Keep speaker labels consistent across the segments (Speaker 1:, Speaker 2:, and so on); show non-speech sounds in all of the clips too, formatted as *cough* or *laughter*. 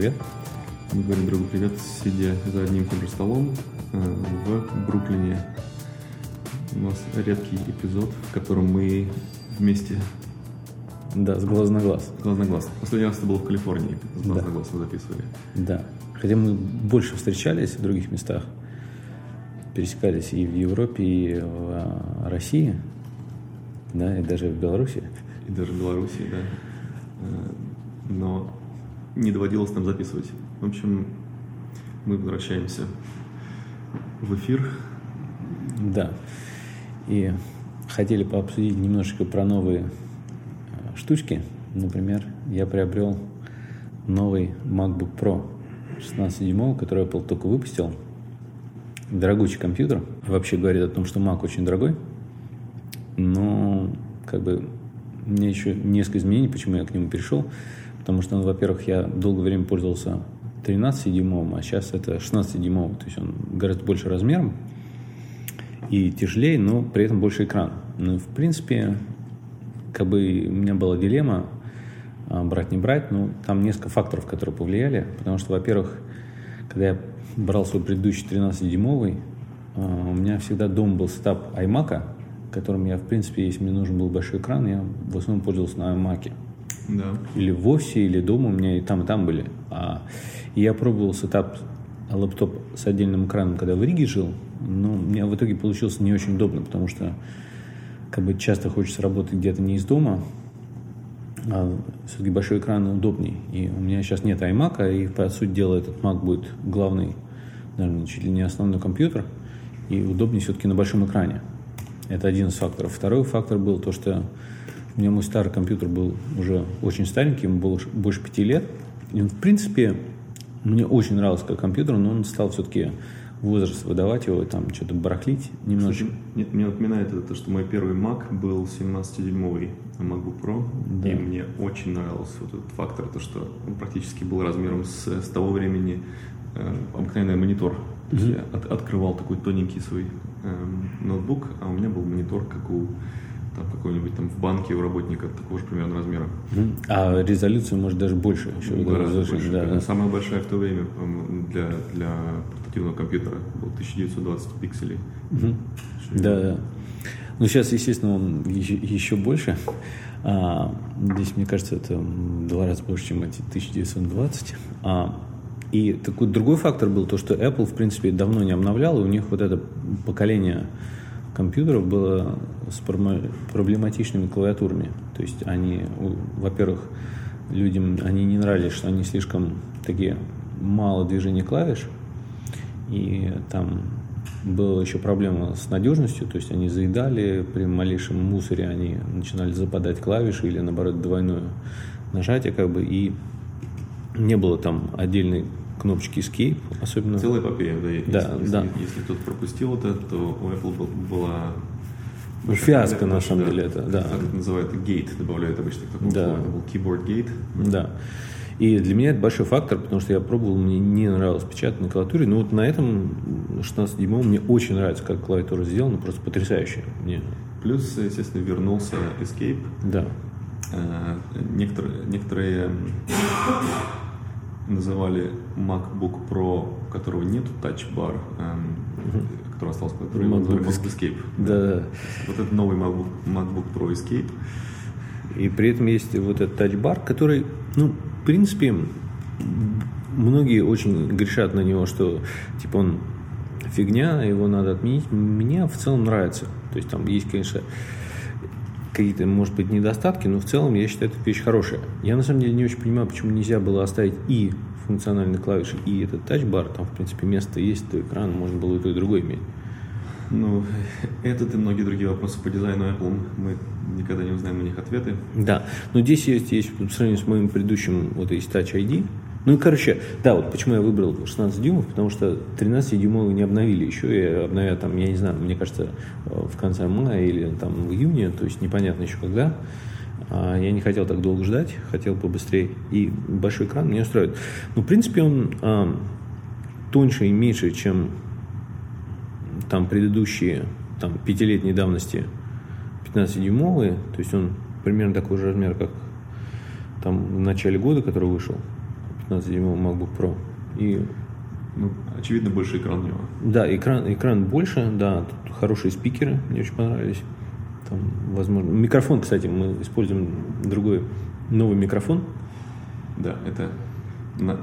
Speaker 1: привет. Мы говорим другу привет, сидя за одним столом э, в Бруклине. У нас редкий эпизод, в котором мы вместе
Speaker 2: Да, с глаз на глаз.
Speaker 1: глаз на глаз. Последний раз это было в Калифорнии, с глаз
Speaker 2: Да.
Speaker 1: на глаз мы записывали.
Speaker 2: Да. Хотя мы больше встречались в других местах. Пересекались и в Европе, и в а, России. Да, и даже в Беларуси.
Speaker 1: И даже в Беларуси, да. Э, Но не доводилось нам записывать. В общем, мы возвращаемся в эфир.
Speaker 2: Да. И хотели пообсудить немножечко про новые а, штучки. Например, я приобрел новый MacBook Pro 16-дюймовый, который Apple только выпустил. Дорогущий компьютер. Вообще говорит о том, что Mac очень дорогой. Но, как бы, меня еще несколько изменений, почему я к нему перешел. Потому что, ну, во-первых, я долгое время пользовался 13-дюймовым, а сейчас это 16-дюймовый. То есть он гораздо больше размером и тяжелее, но при этом больше экран. Ну, в принципе, как бы у меня была дилемма а, брать, не брать, но там несколько факторов, которые повлияли, потому что, во-первых, когда я брал свой предыдущий 13-дюймовый, а, у меня всегда дома был setup iMac, которым я, в принципе, если мне нужен был большой экран, я в основном пользовался на iMac.
Speaker 1: Да.
Speaker 2: Или в офисе, или дома у меня и там, и там были. А, и я пробовал setup laptop с отдельным экраном, когда в Риге жил, но у меня в итоге получилось не очень удобно, потому что как бы часто хочется работать где-то не из дома, а все-таки большой экран удобней. И у меня сейчас нет iMac, и по сути дела этот Mac будет главный, наверное, чуть ли не основной компьютер, и удобнее все-таки на большом экране. Это один из факторов. Второй фактор был то, что у меня мой старый компьютер был уже очень старенький, ему было больше пяти лет. И он, в принципе, мне очень нравился как компьютер, но он стал все-таки возраст выдавать его, там что-то барахлить немножечко.
Speaker 1: Слушай, Нет, мне напоминает это то, что мой первый Mac был 17-дюймовый MacBook Pro,
Speaker 2: Да.
Speaker 1: и мне очень нравился вот этот фактор, то, что он практически был размером с, с того времени э, обыкновенный монитор. То есть я от- открывал такой тоненький свой эм, ноутбук, а у меня был монитор, как у там, какой-нибудь там в банке у работника такого же примерно размера.
Speaker 2: А резолюцию может даже больше еще.
Speaker 1: Гораздо больше.
Speaker 2: да, да.
Speaker 1: Самая большая в то время для, для портативного компьютера был 1920 пикселей.
Speaker 2: Мгм. Да, да. Ну, сейчас, естественно, он еще, еще больше. А, здесь, мне кажется, это два раза больше, чем эти 1920. А, и такой другой фактор был то, что Apple, в принципе, давно не обновлял, и у них вот это поколение компьютеров было с проблематичными клавиатурами. То есть они, во-первых, людям они не нравились, что они слишком такие мало движений клавиш, и там была еще проблема с надежностью, то есть они заедали, при малейшем мусоре они начинали западать клавиши или наоборот двойное нажатие как бы, и не было там отдельной кнопочки Escape, особенно...
Speaker 1: Целая эпопея, да. Если,
Speaker 2: Да,
Speaker 1: если,
Speaker 2: да.
Speaker 1: если кто-то пропустил это, то у Apple был- была...
Speaker 2: Ну, фиаско, на самом деле, это, да.
Speaker 1: Как это называют, гейт добавляют обычно к такому
Speaker 2: Да.
Speaker 1: слову. Это был keyboard gate.
Speaker 2: Да. И для меня это большой фактор, потому что я пробовал, мне не нравилось печатать на клавиатуре. Но вот на этом 16-дюймовом мне очень нравится, как клавиатура сделана, просто потрясающе. Мне,
Speaker 1: Плюс, естественно, вернулся Escape.
Speaker 2: да.
Speaker 1: Э, Некоторые, некоторые называли MacBook Pro, у которого нету Touch Bar, эм, который остался, который
Speaker 2: MacBook
Speaker 1: MacBook Escape.
Speaker 2: Да.
Speaker 1: Вот это новый MacBook, MacBook Pro Escape.
Speaker 2: И при этом есть вот этот тачбар, который, ну, в принципе, многие очень грешат на него, что типа он фигня, его надо отменить. Мне в целом нравится. То есть там есть, конечно, какие-то, может быть, недостатки, но в целом я считаю, это вещь хорошая. Я на самом деле не очень понимаю, почему нельзя было оставить и функциональные клавиши, и этот тачбар. Там, в принципе, место есть, то экран, можно было и то, и другое иметь.
Speaker 1: Ну, *laughs* этот и многие другие вопросы по дизайну Apple мы никогда не узнаем на них ответы.
Speaker 2: Да, но здесь есть, есть по сравнению с моим предыдущим, вот есть Touch ID. Ну и, короче, да, вот почему я выбрал 16 дюймов, потому что 13 дюймовые не обновили еще, и обновят там, я не знаю, мне кажется, э, в конце мая или там в июне, то есть непонятно еще когда. А Я не хотел так долго ждать, хотел побыстрее. И большой экран меня устраивает. Ну, в принципе, он а, тоньше и меньше, чем там предыдущие там, пятилетней давности 15-дюймовые, то есть он примерно такой же размер, как там в начале года, который вышел. 15-дюймовый MacBook Pro. И
Speaker 1: ну, очевидно, больше экран у него.
Speaker 2: Да, экран, экран больше, да, тут хорошие спикеры, мне очень понравились. Там, возможно, микрофон, кстати, мы используем другой новый микрофон.
Speaker 1: Да, это на,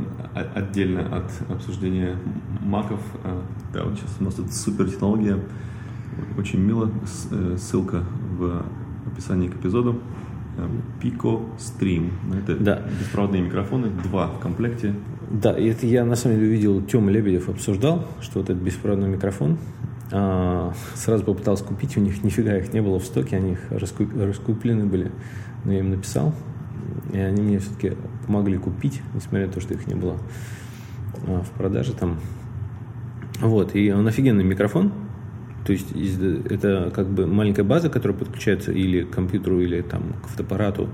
Speaker 1: отдельно от обсуждения маков. А, да, вот сейчас у нас тут супер технология, очень мило, э, ссылка в описании к эпизоду. Pico Stream. Это да. беспроводные микрофоны, два в комплекте.
Speaker 2: Да, и это я на самом деле увидел, Тёма Лебедев обсуждал, что вот этот беспроводной микрофон. А, сразу попытался купить, у них *laughs* нифига их не было в стоке, они их раскуп, раскуплены были. Но я им написал, и они мне все-таки помогли купить, несмотря на то, что их не было а, в продаже там. Вот, и он офигенный микрофон, то есть это как бы маленькая база, которая подключается или к компьютеру, или там к фотоаппарату,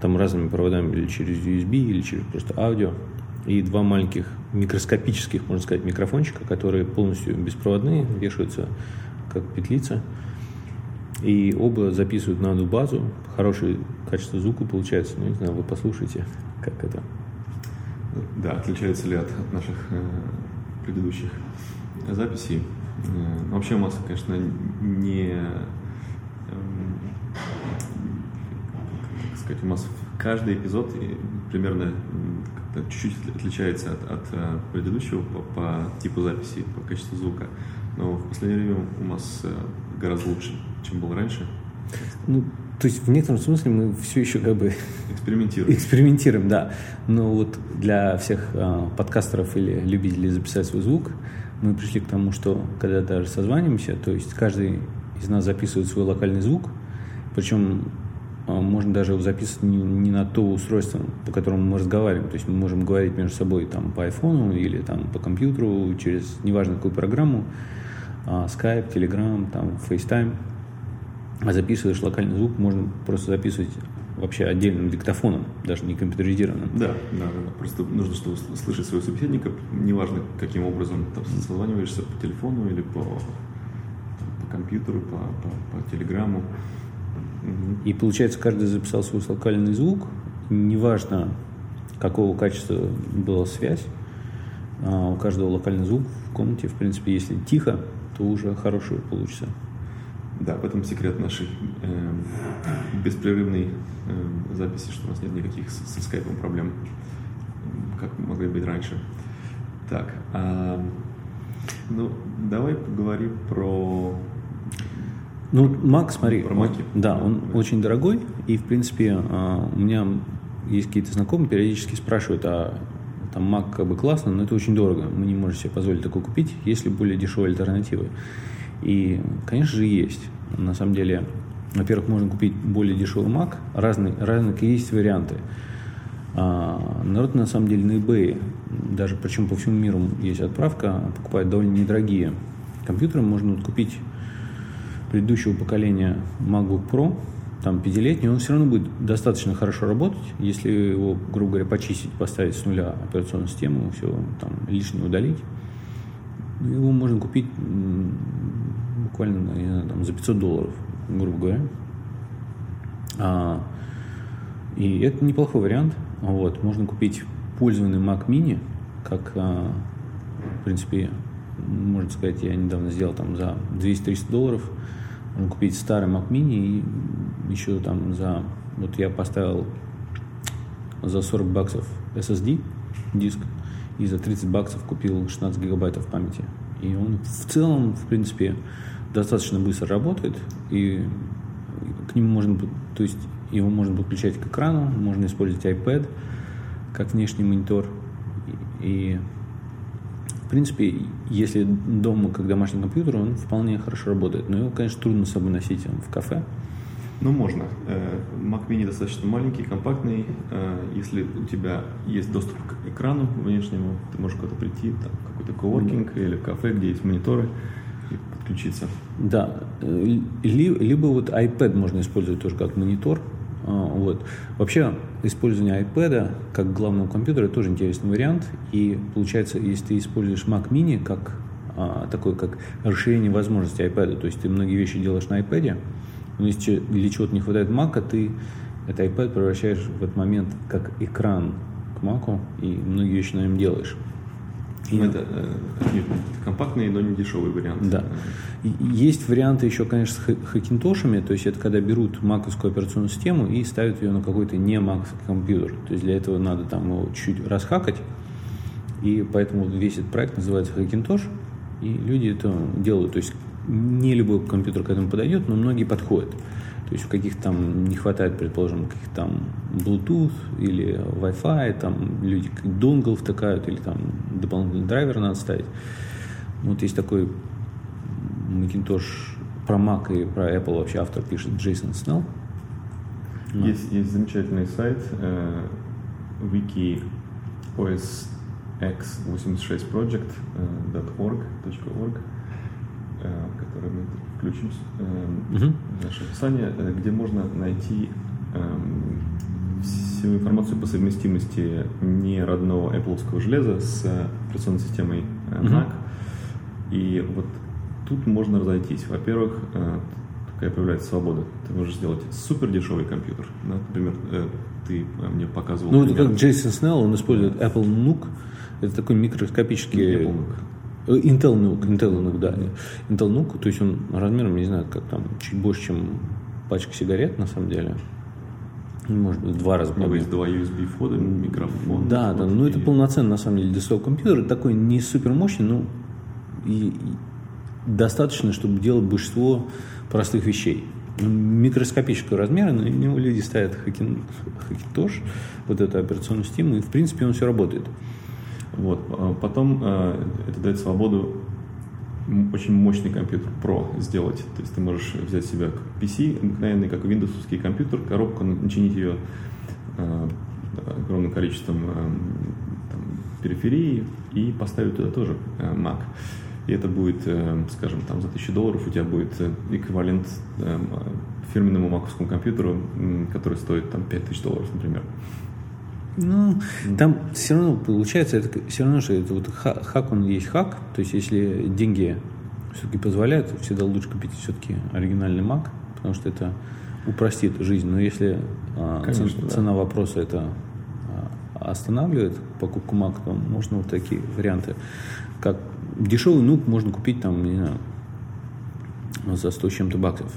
Speaker 2: там разными проводами, или через USB, или через просто аудио. И два маленьких микроскопических, можно сказать, микрофончика, которые полностью беспроводные, вешаются как петлица. И оба записывают на одну базу. Хорошее качество звука получается. Ну, не знаю, вы послушайте, как это.
Speaker 1: Да, отличается ли от, от наших э, предыдущих записей. Э, вообще масса, конечно, не... Эм, как сказать, нас каждый эпизод примерно чуть-чуть отличается от, от э, предыдущего по, по типу записи, по качеству звука. Но в последнее время у нас э, гораздо лучше, чем было раньше.
Speaker 2: Ну, то есть в некотором смысле мы все еще как бы
Speaker 1: экспериментируем.
Speaker 2: экспериментируем, да. Но вот для всех э, подкастеров или любителей записать свой звук, мы пришли к тому, что когда даже созваниваемся, то есть каждый из нас записывает свой локальный звук, причем можно даже его записывать не, не на то устройство, по которому мы разговариваем. То есть мы можем говорить между собой там, по айфону или там, по компьютеру через неважно какую программу, а, Skype, Telegram, там, FaceTime. А записываешь локальный звук, можно просто записывать вообще отдельным диктофоном, даже не компьютеризированным.
Speaker 1: Да, да, да. Просто нужно, чтобы слышать своего собеседника, неважно, каким образом там, созваниваешься по телефону или по, по компьютеру, по, по, по телеграмму.
Speaker 2: И получается, каждый записал свой локальный звук, неважно, какого качества была связь, а у каждого локальный звук в комнате, в принципе, если тихо, то уже хороший получится.
Speaker 1: Да, в этом секрет нашей э, беспрерывной э, записи, что у нас нет никаких со, со скайпом проблем, как могли быть раньше. Так, а, ну, давай поговорим про...
Speaker 2: Ну, Mac, смотри, про Mac. Да, он да. очень дорогой, и, в принципе, а, у меня есть какие-то знакомые, периодически спрашивают, а там Mac как бы классно, но это очень дорого, мы не можем себе позволить такое купить, есть ли более дешевые альтернативы. И, конечно же, есть. На самом деле, во-первых, можно купить более дешевый Mac, разные, разные есть варианты. А, народ на самом деле на eBay, даже причем по всему миру есть отправка, покупает довольно недорогие компьютеры. Можно вот купить предыдущего поколения MacBook Pro, там пятилетний, он все равно будет достаточно хорошо работать, если его, грубо говоря, почистить, поставить с нуля операционную систему, все там лишнее удалить. Его можно купить буквально не знаю, там, за 500 долларов, грубо говоря. А, и это неплохой вариант. Вот, можно купить пользованный Mac Mini, как, а, в принципе, можно сказать, я недавно сделал там за 200-300 долларов. Купить старый Mac Mini и еще там за... Вот я поставил за 40 баксов SSD диск, и за 30 баксов купил 16 гигабайтов памяти. И он в целом, в принципе, достаточно быстро работает, и к нему можно, то есть его можно подключать к экрану, можно использовать iPad как внешний монитор. И, в принципе, если дома как домашний компьютер, он вполне хорошо работает. Но его, конечно, трудно с собой носить в кафе.
Speaker 1: Ну, можно. Э, Mac Mini достаточно маленький, компактный. Э, если у тебя есть доступ к экрану внешнему, ты можешь куда-то прийти, там, какой-то коворкинг mm-hmm. или кафе, где есть мониторы, и подключиться.
Speaker 2: Да. Э, либо вот iPad можно использовать тоже как монитор. А, вот. Вообще, использование iPad как главного компьютера тоже интересный вариант. И получается, если ты используешь Mac Mini как а, такое как расширение возможностей iPad, то есть ты многие вещи делаешь на iPad, но если для чего-то не хватает Mac, ты этот iPad превращаешь в этот момент как экран к Маку, и многие вещи на нем делаешь.
Speaker 1: И это э, компактный, но не дешевый вариант.
Speaker 2: Да. Есть варианты еще, конечно, с хакинтошами, то есть это когда берут маковскую операционную систему и ставят ее на какой-то не маковский компьютер. То есть для этого надо там его чуть расхакать, и поэтому весь этот проект называется Hackintosh, и люди это делают. То есть не любой компьютер к этому подойдет, но многие подходят. То есть в каких-то там не хватает, предположим, каких-то там Bluetooth или Wi-Fi, там люди донгл втыкают или там дополнительный драйвер надо ставить. Вот есть такой Macintosh про Mac и про Apple вообще автор пишет Джейсон Снелл.
Speaker 1: Есть, есть замечательный сайт э, wiki osx86project.org, э, э, который мы включим э, угу. наше описание, э, где можно найти э, всю информацию по совместимости не родного Apple железа с операционной системой э, Mac. Угу. И вот тут можно разойтись. Во-первых, э, такая появляется свобода. Ты можешь сделать супер дешевый компьютер. Да? Например, э, ты э, мне показывал...
Speaker 2: Ну, это как Джейсон Снелл, он использует Apple NUC. Это такой микроскопический... Apple NUC. Э, Intel NUC, Intel NUC, да. Intel NUC, то есть он размером, не знаю, как там, чуть больше, чем пачка сигарет, на самом деле. Может быть, два раза.
Speaker 1: У него есть два USB входа, микрофон.
Speaker 2: Да, да, ну это полноценный, на самом деле, десктоп компьютер, такой не супер мощный, но и, и достаточно, чтобы делать большинство простых вещей. Ну, микроскопического размера, на него люди ставят хакин, хакинтош, вот эту операционную систему, и в принципе он все работает.
Speaker 1: Вот. А потом э, это дает свободу очень мощный компьютер Pro сделать. То есть ты можешь взять себя как PC, обыкновенный, как Windows компьютер, коробку, начинить ее э, огромным количеством э, там, периферии и поставить туда тоже Mac. И это будет, скажем, там за 1000 долларов у тебя будет эквивалент фирменному маковскому компьютеру, который стоит там 5000 долларов, например.
Speaker 2: Ну, там все равно получается, это все равно, что это вот хак, он есть хак. То есть, если деньги все-таки позволяют, всегда лучше купить все-таки оригинальный Mac, потому что это упростит жизнь. Но если а, Конечно, цена, да. цена вопроса это а, останавливает покупку Mac, то можно вот такие варианты. Как дешевый нук можно купить там, не знаю, за 100 с чем-то баксов.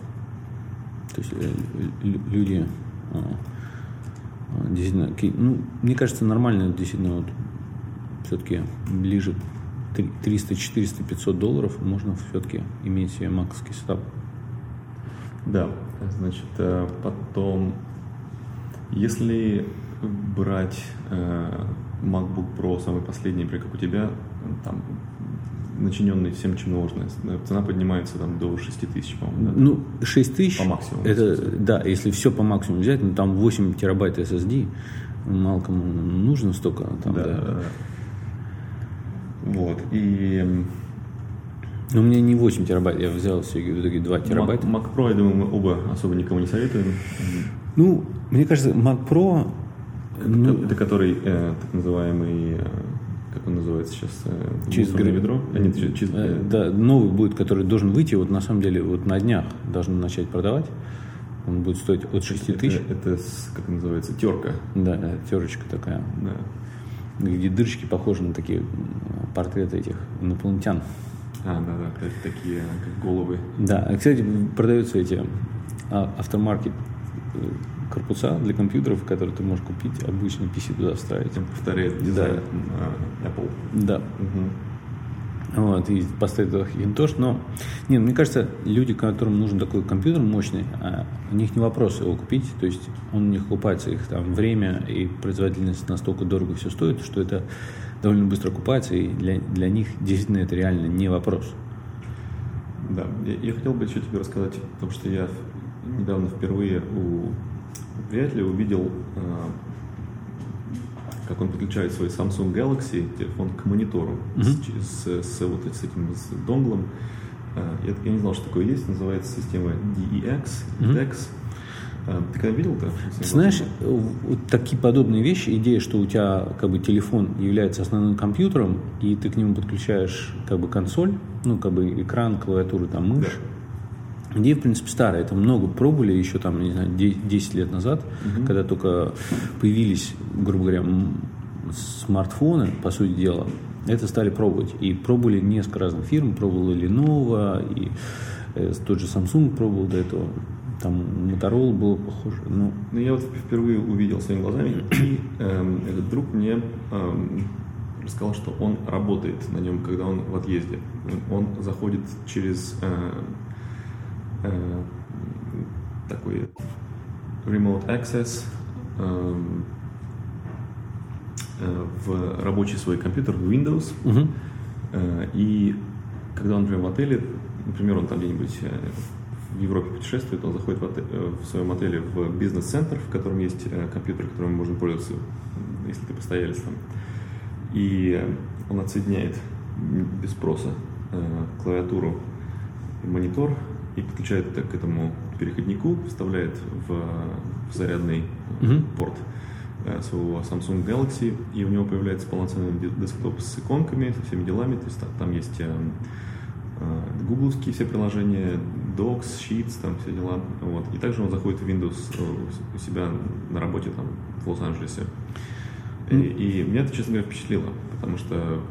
Speaker 2: То есть э, люди а, Действительно, ну, мне кажется, нормально, действительно, вот, все-таки ближе 300, 400, 500 долларов можно все-таки иметь себе маковский сетап.
Speaker 1: Да, значит, э, потом, если брать э, MacBook Pro самый последний, например, как у тебя, там начиненный всем, чем нужно. Цена поднимается там до 6 тысяч, по-моему. Да?
Speaker 2: Ну, 6 тысяч.
Speaker 1: По максимуму.
Speaker 2: Это, да, если все по максимуму взять, ну там 8 терабайт SSD, мало кому нужно столько. Там, да, да. да.
Speaker 1: Вот, и...
Speaker 2: Но у меня не 8 терабайт, я взял все в итоге 2 терабайта.
Speaker 1: Mac, Mac Pro, я думаю, мы оба особо никому не советуем.
Speaker 2: Ну, мне кажется, Mac Pro...
Speaker 1: Это, ну, это который э, так называемый э, как он называется сейчас?
Speaker 2: Э, Чизгрей.
Speaker 1: ведро? А, нет, чиз...
Speaker 2: Э, да, новый будет, который должен выйти, вот на самом деле вот на днях должен начать продавать. Он будет стоить от 6 тысяч.
Speaker 1: Это, это как называется, терка.
Speaker 2: Да, терочка такая. Да. Где дырочки похожи на такие портреты этих инопланетян.
Speaker 1: А, да, да, такие как головы.
Speaker 2: Да, кстати, продаются эти а, автомаркет э, корпуса для компьютеров, которые ты можешь купить, обычный PC туда вставить.
Speaker 1: Повторяет дизайн
Speaker 2: да. Apple. Да. Угу. Вот, и поставить туда Hackintosh. Но, нет, мне кажется, люди, которым нужен такой компьютер мощный, а, у них не вопрос его купить. То есть он у них окупается, их там время и производительность настолько дорого все стоит, что это довольно быстро окупается, и для, для них действительно это реально не вопрос.
Speaker 1: Да, я, я хотел бы еще тебе рассказать о том, что я недавно впервые у приятеля увидел, э, как он подключает свой Samsung Galaxy телефон к монитору mm-hmm. с, с, с, вот с этим с донглом. Э, я, я не знал, что такое есть, называется система DEX, mm-hmm. DEX. Э, ты когда видел это?
Speaker 2: Знаешь, вот такие подобные вещи, идея, что у тебя как бы телефон является основным компьютером, и ты к нему подключаешь как бы консоль, ну как бы экран, клавиатуру, там мышь. Да Идея, в принципе, старая. Это много пробовали еще там, не знаю, 10 лет назад, угу. когда только появились, грубо говоря, смартфоны, по сути дела, это стали пробовать. И пробовали несколько разных фирм, пробовала Lenovo, и э, тот же Samsung пробовал до этого. Там Motorola было похоже.
Speaker 1: Ну, ну я вот впервые увидел своими глазами, и э, этот друг мне э, рассказал, что он работает на нем, когда он в отъезде. Он заходит через э, такой remote access э, э, в рабочий свой компьютер, в Windows.
Speaker 2: Угу.
Speaker 1: Э, и когда он, например, в отеле, например, он там где-нибудь э, в Европе путешествует, он заходит в, отель, э, в своем отеле в бизнес-центр, в котором есть э, компьютер, которым можно пользоваться, если ты постоялец там. И он отсоединяет без спроса клавиатуру монитор и подключает это к этому переходнику, вставляет в, в зарядный
Speaker 2: mm-hmm.
Speaker 1: порт своего Samsung Galaxy, и у него появляется полноценный десктоп с иконками, со всеми делами, то есть там есть Э, гугловские все приложения, Docs, Sheets, там все дела. Вот. И также он заходит в Windows э, у себя на работе там в Лос-Анджелесе. И, и меня это, честно говоря, впечатлило, потому что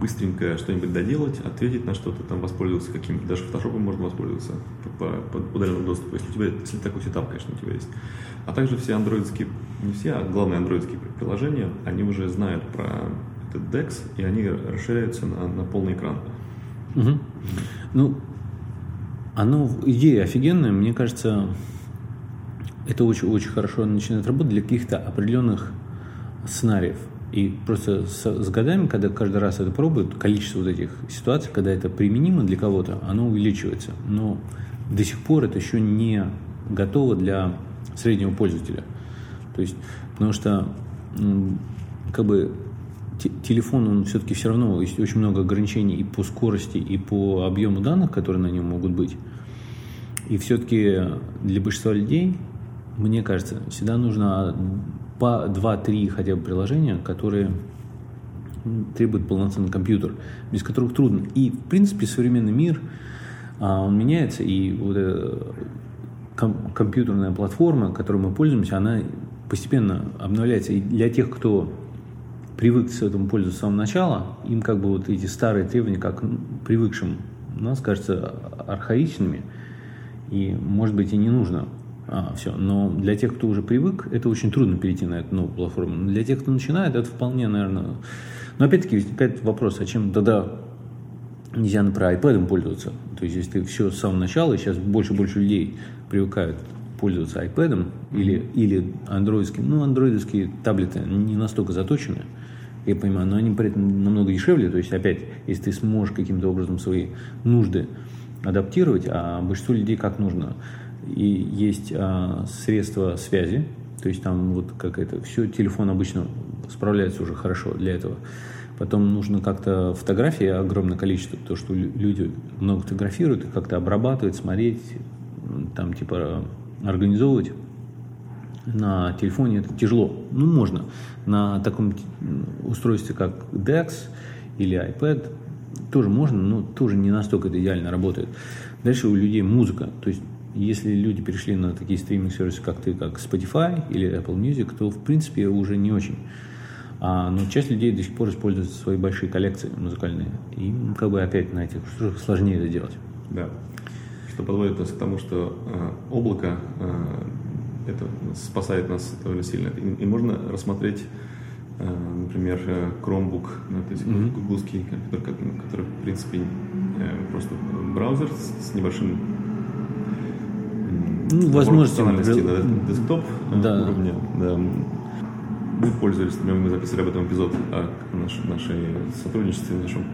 Speaker 1: быстренько что-нибудь доделать, ответить на что-то, там воспользоваться каким-то, даже фотошопом можно воспользоваться по, по, по удаленному доступу, если у тебя, если такой сетап, конечно, у тебя есть. А также все андроидские, не все, а главные андроидские приложения, они уже знают про этот DEX, и они расширяются на, на полный экран.
Speaker 2: Угу. Ну, оно, идея офигенная, мне кажется, это очень-очень хорошо начинает работать для каких-то определенных сценариев. И просто с, с годами, когда каждый раз это пробуют, количество вот этих ситуаций, когда это применимо для кого-то, оно увеличивается. Но до сих пор это еще не готово для среднего пользователя. То есть, потому что как бы телефон, он все-таки все равно есть очень много ограничений и по скорости, и по объему данных, которые на нем могут быть. И все-таки для большинства людей, мне кажется, всегда нужно по 2-3 хотя бы приложения, которые требуют полноценный компьютер, без которых трудно. И, в принципе, современный мир, а, он меняется, и вот эта компьютерная платформа, которой мы пользуемся, она постепенно обновляется. И для тех, кто привык с этим пользоваться с самого начала, им как бы вот эти старые требования, как привыкшим, нас кажется архаичными, и, может быть, и не нужно а, все. Но для тех, кто уже привык, это очень трудно перейти на эту новую платформу. Для тех, кто начинает, это вполне, наверное... Но опять-таки возникает вопрос, а чем тогда нельзя, например, iPad пользоваться? То есть, если ты все с самого начала, сейчас больше и больше людей привыкают пользоваться iPad или, или андроидским, ну, андроидовские таблеты не настолько заточены, я понимаю, но они при этом намного дешевле, то есть опять, если ты сможешь каким-то образом свои нужды адаптировать, а большинство людей как нужно. И есть а, средства связи, то есть там вот как это, все, телефон обычно справляется уже хорошо для этого. Потом нужно как-то фотографии огромное количество, то, что люди много фотографируют, как-то обрабатывать, смотреть, там типа организовывать на телефоне это тяжело. Ну, можно. На таком устройстве, как DeX или iPad, тоже можно, но тоже не настолько это идеально работает. Дальше у людей музыка. То есть, если люди перешли на такие стриминг-сервисы, как ты, как Spotify или Apple Music, то, в принципе, уже не очень. А, но часть людей до сих пор используют свои большие коллекции музыкальные. И как бы опять на этих сложнее это делать.
Speaker 1: Да. Что подводит нас к тому, что э, облако э, это спасает нас довольно сильно. И, и можно рассмотреть, э, например, э, Chromebook, ну, то есть mm-hmm. гугловский компьютер, который, в принципе, э, просто браузер с небольшим
Speaker 2: ну, возможности
Speaker 1: на десктоп да. уровня. Да. Мы пользовались, мы записали об этом эпизод о наш, нашей сотрудничестве нашем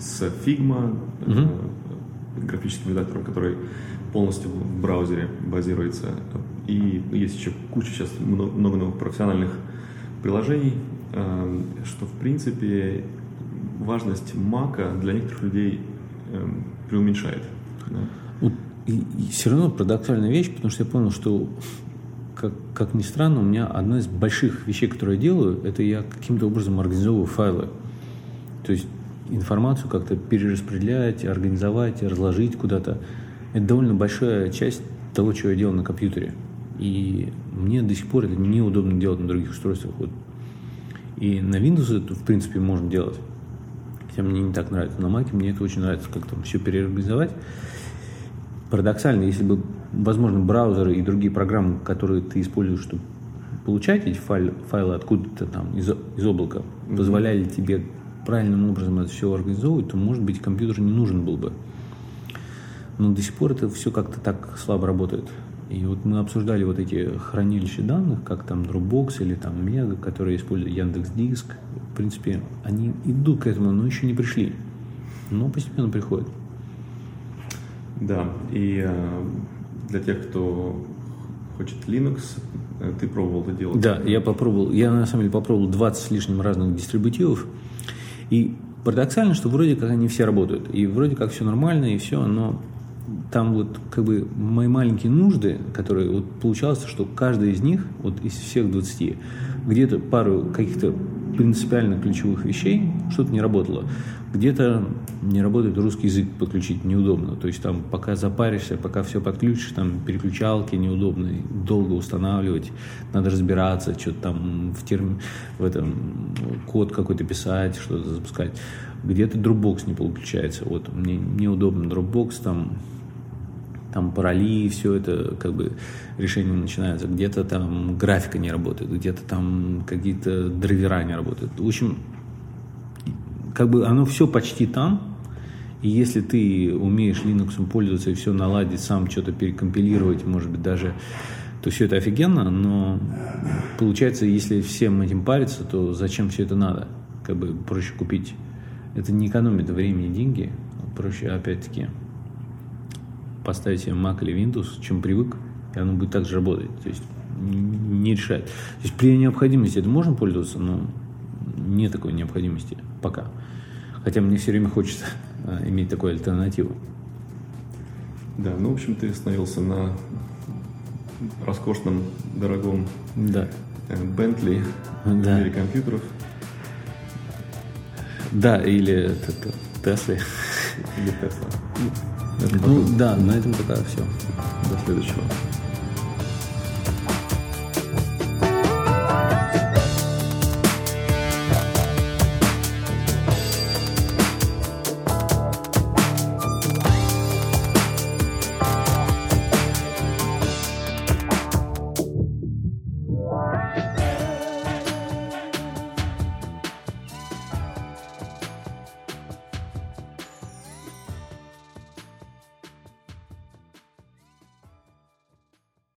Speaker 1: с Figma,
Speaker 2: mm-hmm.
Speaker 1: графическим редактором, который полностью в браузере базируется. И есть еще куча сейчас много, много новых профессиональных приложений, эм, что в принципе важность Мака для некоторых людей эм, преуменьшает.
Speaker 2: Да? И, и все равно парадоксальная вещь, потому что я понял, что как, как ни странно, у меня одна из больших вещей, которые я делаю, это я каким-то образом организовываю файлы. То есть информацию как-то перераспределять, организовать, разложить куда-то. Это довольно большая часть того, что я делал на компьютере. И мне до сих пор это неудобно делать на других устройствах. Вот. И на Windows это, в принципе, можно делать. Хотя мне не так нравится. На Mac мне это очень нравится, как там все переорганизовать. Парадоксально, если бы, возможно, браузеры и другие программы, которые ты используешь, чтобы получать эти файлы, файлы откуда-то там из, из облака, mm-hmm. позволяли тебе правильным образом это все организовывать, то, может быть, компьютер не нужен был бы. Но до сих пор это все как-то так слабо работает. И вот мы обсуждали вот эти хранилища данных, как там Dropbox или там Mega, которые используют Яндекс Диск. В принципе, они идут к этому, но еще не пришли. Но постепенно приходят.
Speaker 1: Да, и э, для тех, кто хочет Linux, э, ты пробовал это делать?
Speaker 2: Да, я попробовал. Я на самом деле попробовал 20 с лишним разных дистрибутивов. И парадоксально, что вроде как они все работают. И вроде как все нормально, и все, но там вот как бы мои маленькие нужды, которые вот получалось, что каждый из них, вот из всех 20, где-то пару каких-то принципиально ключевых вещей что-то не работало. Где-то не работает русский язык подключить неудобно. То есть там пока запаришься, пока все подключишь, там переключалки неудобные, долго устанавливать, надо разбираться, что-то там в, терм... в этом код какой-то писать, что-то запускать. Где-то Dropbox не получается. Вот мне неудобно Dropbox, там там пароли, все это как бы решение начинается. Где-то там графика не работает, где-то там какие-то драйвера не работают. В общем, как бы оно все почти там, и если ты умеешь Linux пользоваться и все наладить, сам что-то перекомпилировать, может быть, даже, то все это офигенно, но получается, если всем этим париться, то зачем все это надо? Как бы проще купить. Это не экономит времени и деньги, проще, опять-таки, поставить себе Mac или Windows, чем привык, и оно будет так же работать. То есть не решает. То есть при необходимости это можно пользоваться, но нет такой необходимости пока. Хотя мне все время хочется а, иметь такую альтернативу.
Speaker 1: Да, ну, в общем, ты остановился на роскошном, дорогом
Speaker 2: да.
Speaker 1: Бентли э, да. мире компьютеров.
Speaker 2: Да, или Тесли.
Speaker 1: Или Тесла.
Speaker 2: Ну, да, на этом пока все.
Speaker 1: До следующего.